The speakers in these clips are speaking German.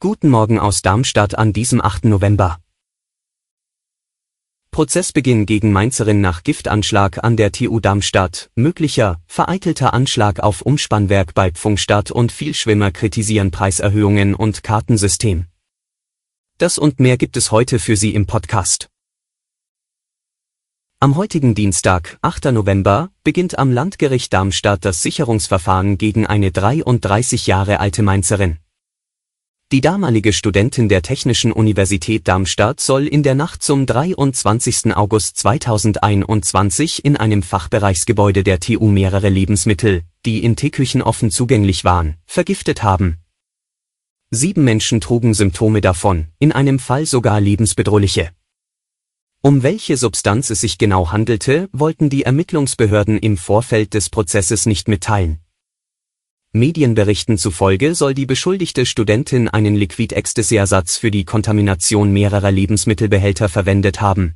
Guten Morgen aus Darmstadt an diesem 8. November. Prozessbeginn gegen Mainzerin nach Giftanschlag an der TU Darmstadt, möglicher, vereitelter Anschlag auf Umspannwerk bei Pfungstadt und Vielschwimmer kritisieren Preiserhöhungen und Kartensystem. Das und mehr gibt es heute für Sie im Podcast. Am heutigen Dienstag, 8. November, beginnt am Landgericht Darmstadt das Sicherungsverfahren gegen eine 33 Jahre alte Mainzerin. Die damalige Studentin der Technischen Universität Darmstadt soll in der Nacht zum 23. August 2021 in einem Fachbereichsgebäude der TU mehrere Lebensmittel, die in Teeküchen offen zugänglich waren, vergiftet haben. Sieben Menschen trugen Symptome davon, in einem Fall sogar lebensbedrohliche. Um welche Substanz es sich genau handelte, wollten die Ermittlungsbehörden im Vorfeld des Prozesses nicht mitteilen. Medienberichten zufolge soll die beschuldigte Studentin einen Liquid-Ecstasy-Ersatz für die Kontamination mehrerer Lebensmittelbehälter verwendet haben.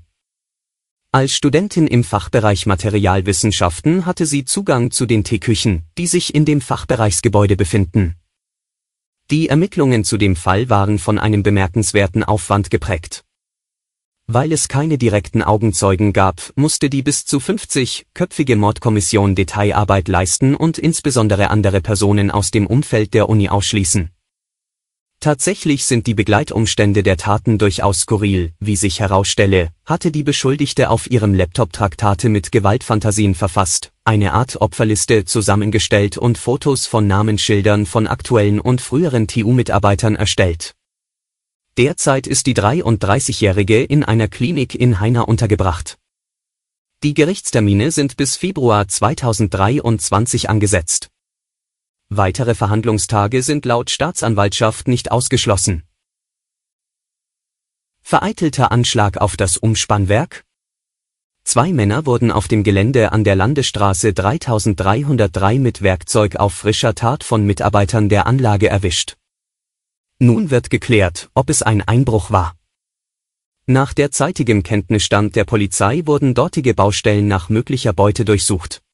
Als Studentin im Fachbereich Materialwissenschaften hatte sie Zugang zu den Teeküchen, die sich in dem Fachbereichsgebäude befinden. Die Ermittlungen zu dem Fall waren von einem bemerkenswerten Aufwand geprägt. Weil es keine direkten Augenzeugen gab, musste die bis zu 50-köpfige Mordkommission Detailarbeit leisten und insbesondere andere Personen aus dem Umfeld der Uni ausschließen. Tatsächlich sind die Begleitumstände der Taten durchaus skurril, wie sich herausstelle, hatte die Beschuldigte auf ihrem Laptop Traktate mit Gewaltfantasien verfasst, eine Art Opferliste zusammengestellt und Fotos von Namensschildern von aktuellen und früheren TU-Mitarbeitern erstellt. Derzeit ist die 33-Jährige in einer Klinik in Heiner untergebracht. Die Gerichtstermine sind bis Februar 2023 angesetzt. Weitere Verhandlungstage sind laut Staatsanwaltschaft nicht ausgeschlossen. Vereitelter Anschlag auf das Umspannwerk? Zwei Männer wurden auf dem Gelände an der Landesstraße 3303 mit Werkzeug auf frischer Tat von Mitarbeitern der Anlage erwischt. Nun wird geklärt, ob es ein Einbruch war. Nach derzeitigem Kenntnisstand der Polizei wurden dortige Baustellen nach möglicher Beute durchsucht.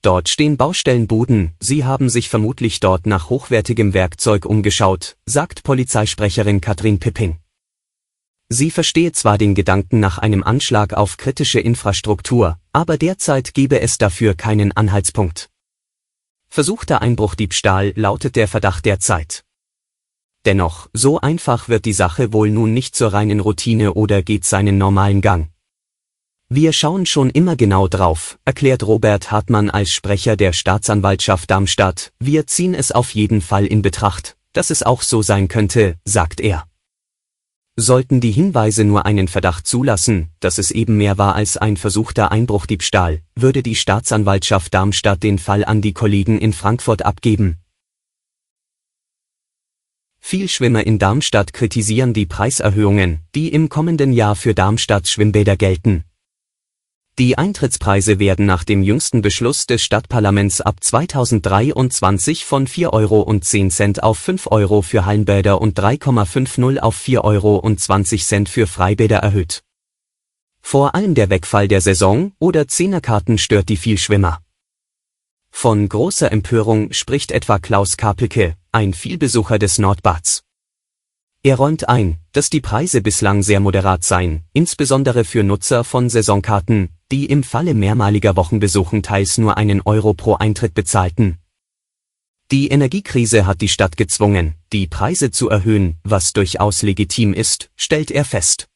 Dort stehen Baustellenbuden, sie haben sich vermutlich dort nach hochwertigem Werkzeug umgeschaut, sagt Polizeisprecherin Katrin Pipping. Sie verstehe zwar den Gedanken nach einem Anschlag auf kritische Infrastruktur, aber derzeit gebe es dafür keinen Anhaltspunkt. Versuchter Einbruchdiebstahl lautet der Verdacht derzeit. Dennoch, so einfach wird die Sache wohl nun nicht zur reinen Routine oder geht seinen normalen Gang. Wir schauen schon immer genau drauf, erklärt Robert Hartmann als Sprecher der Staatsanwaltschaft Darmstadt. Wir ziehen es auf jeden Fall in Betracht, dass es auch so sein könnte, sagt er. Sollten die Hinweise nur einen Verdacht zulassen, dass es eben mehr war als ein versuchter Einbruchdiebstahl, würde die Staatsanwaltschaft Darmstadt den Fall an die Kollegen in Frankfurt abgeben, Vielschwimmer in Darmstadt kritisieren die Preiserhöhungen, die im kommenden Jahr für Darmstadts Schwimmbäder gelten. Die Eintrittspreise werden nach dem jüngsten Beschluss des Stadtparlaments ab 2023 von 4,10 Euro auf 5 Euro für Hallenbäder und 3,50 auf 4,20 Euro für Freibäder erhöht. Vor allem der Wegfall der Saison- oder Zehnerkarten stört die Vielschwimmer. Von großer Empörung spricht etwa Klaus Kapelke, ein Vielbesucher des Nordbads. Er räumt ein, dass die Preise bislang sehr moderat seien, insbesondere für Nutzer von Saisonkarten, die im Falle mehrmaliger Wochenbesuchen teils nur einen Euro pro Eintritt bezahlten. Die Energiekrise hat die Stadt gezwungen, die Preise zu erhöhen, was durchaus legitim ist, stellt er fest.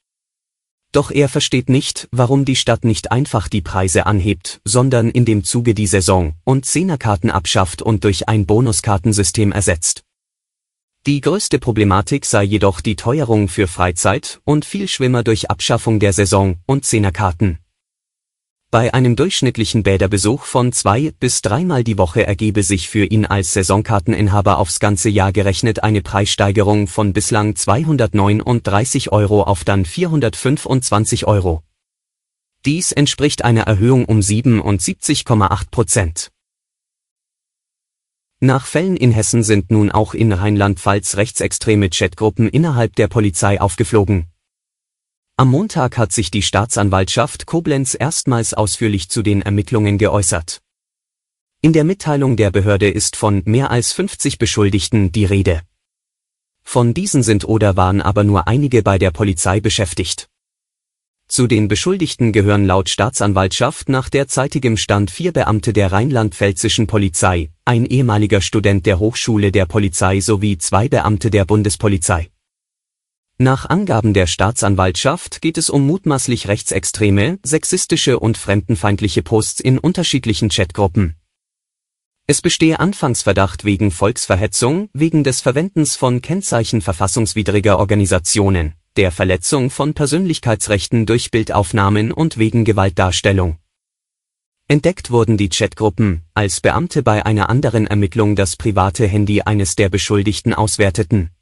Doch er versteht nicht, warum die Stadt nicht einfach die Preise anhebt, sondern in dem Zuge die Saison- und Zehnerkarten abschafft und durch ein Bonuskartensystem ersetzt. Die größte Problematik sei jedoch die Teuerung für Freizeit- und Vielschwimmer durch Abschaffung der Saison- und Zehnerkarten. Bei einem durchschnittlichen Bäderbesuch von zwei bis dreimal die Woche ergebe sich für ihn als Saisonkarteninhaber aufs ganze Jahr gerechnet eine Preissteigerung von bislang 239 Euro auf dann 425 Euro. Dies entspricht einer Erhöhung um 77,8 Prozent. Nach Fällen in Hessen sind nun auch in Rheinland-Pfalz rechtsextreme Chatgruppen innerhalb der Polizei aufgeflogen. Am Montag hat sich die Staatsanwaltschaft Koblenz erstmals ausführlich zu den Ermittlungen geäußert. In der Mitteilung der Behörde ist von mehr als 50 Beschuldigten die Rede. Von diesen sind oder waren aber nur einige bei der Polizei beschäftigt. Zu den Beschuldigten gehören laut Staatsanwaltschaft nach derzeitigem Stand vier Beamte der rheinland-pfälzischen Polizei, ein ehemaliger Student der Hochschule der Polizei sowie zwei Beamte der Bundespolizei. Nach Angaben der Staatsanwaltschaft geht es um mutmaßlich rechtsextreme, sexistische und fremdenfeindliche Posts in unterschiedlichen Chatgruppen. Es bestehe Anfangsverdacht wegen Volksverhetzung, wegen des Verwendens von Kennzeichen verfassungswidriger Organisationen, der Verletzung von Persönlichkeitsrechten durch Bildaufnahmen und wegen Gewaltdarstellung. Entdeckt wurden die Chatgruppen, als Beamte bei einer anderen Ermittlung das private Handy eines der Beschuldigten auswerteten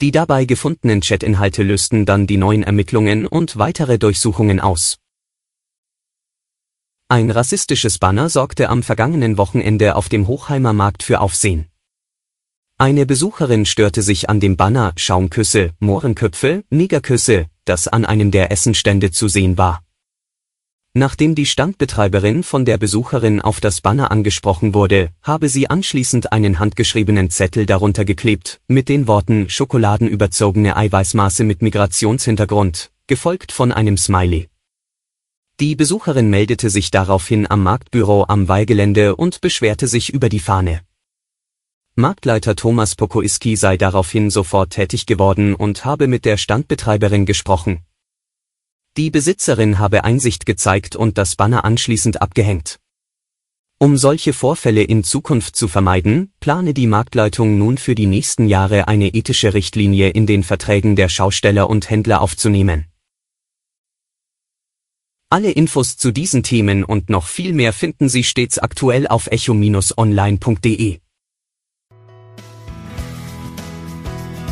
die dabei gefundenen Chatinhalte lösten dann die neuen Ermittlungen und weitere Durchsuchungen aus. Ein rassistisches Banner sorgte am vergangenen Wochenende auf dem Hochheimer Markt für Aufsehen. Eine Besucherin störte sich an dem Banner Schaumküsse, Mohrenköpfe, Negerküsse, das an einem der Essenstände zu sehen war. Nachdem die Standbetreiberin von der Besucherin auf das Banner angesprochen wurde, habe sie anschließend einen handgeschriebenen Zettel darunter geklebt, mit den Worten schokoladenüberzogene Eiweißmaße mit Migrationshintergrund, gefolgt von einem Smiley. Die Besucherin meldete sich daraufhin am Marktbüro am Weihgelände und beschwerte sich über die Fahne. Marktleiter Thomas Pokoiski sei daraufhin sofort tätig geworden und habe mit der Standbetreiberin gesprochen, die Besitzerin habe Einsicht gezeigt und das Banner anschließend abgehängt. Um solche Vorfälle in Zukunft zu vermeiden, plane die Marktleitung nun für die nächsten Jahre eine ethische Richtlinie in den Verträgen der Schausteller und Händler aufzunehmen. Alle Infos zu diesen Themen und noch viel mehr finden Sie stets aktuell auf echo-online.de.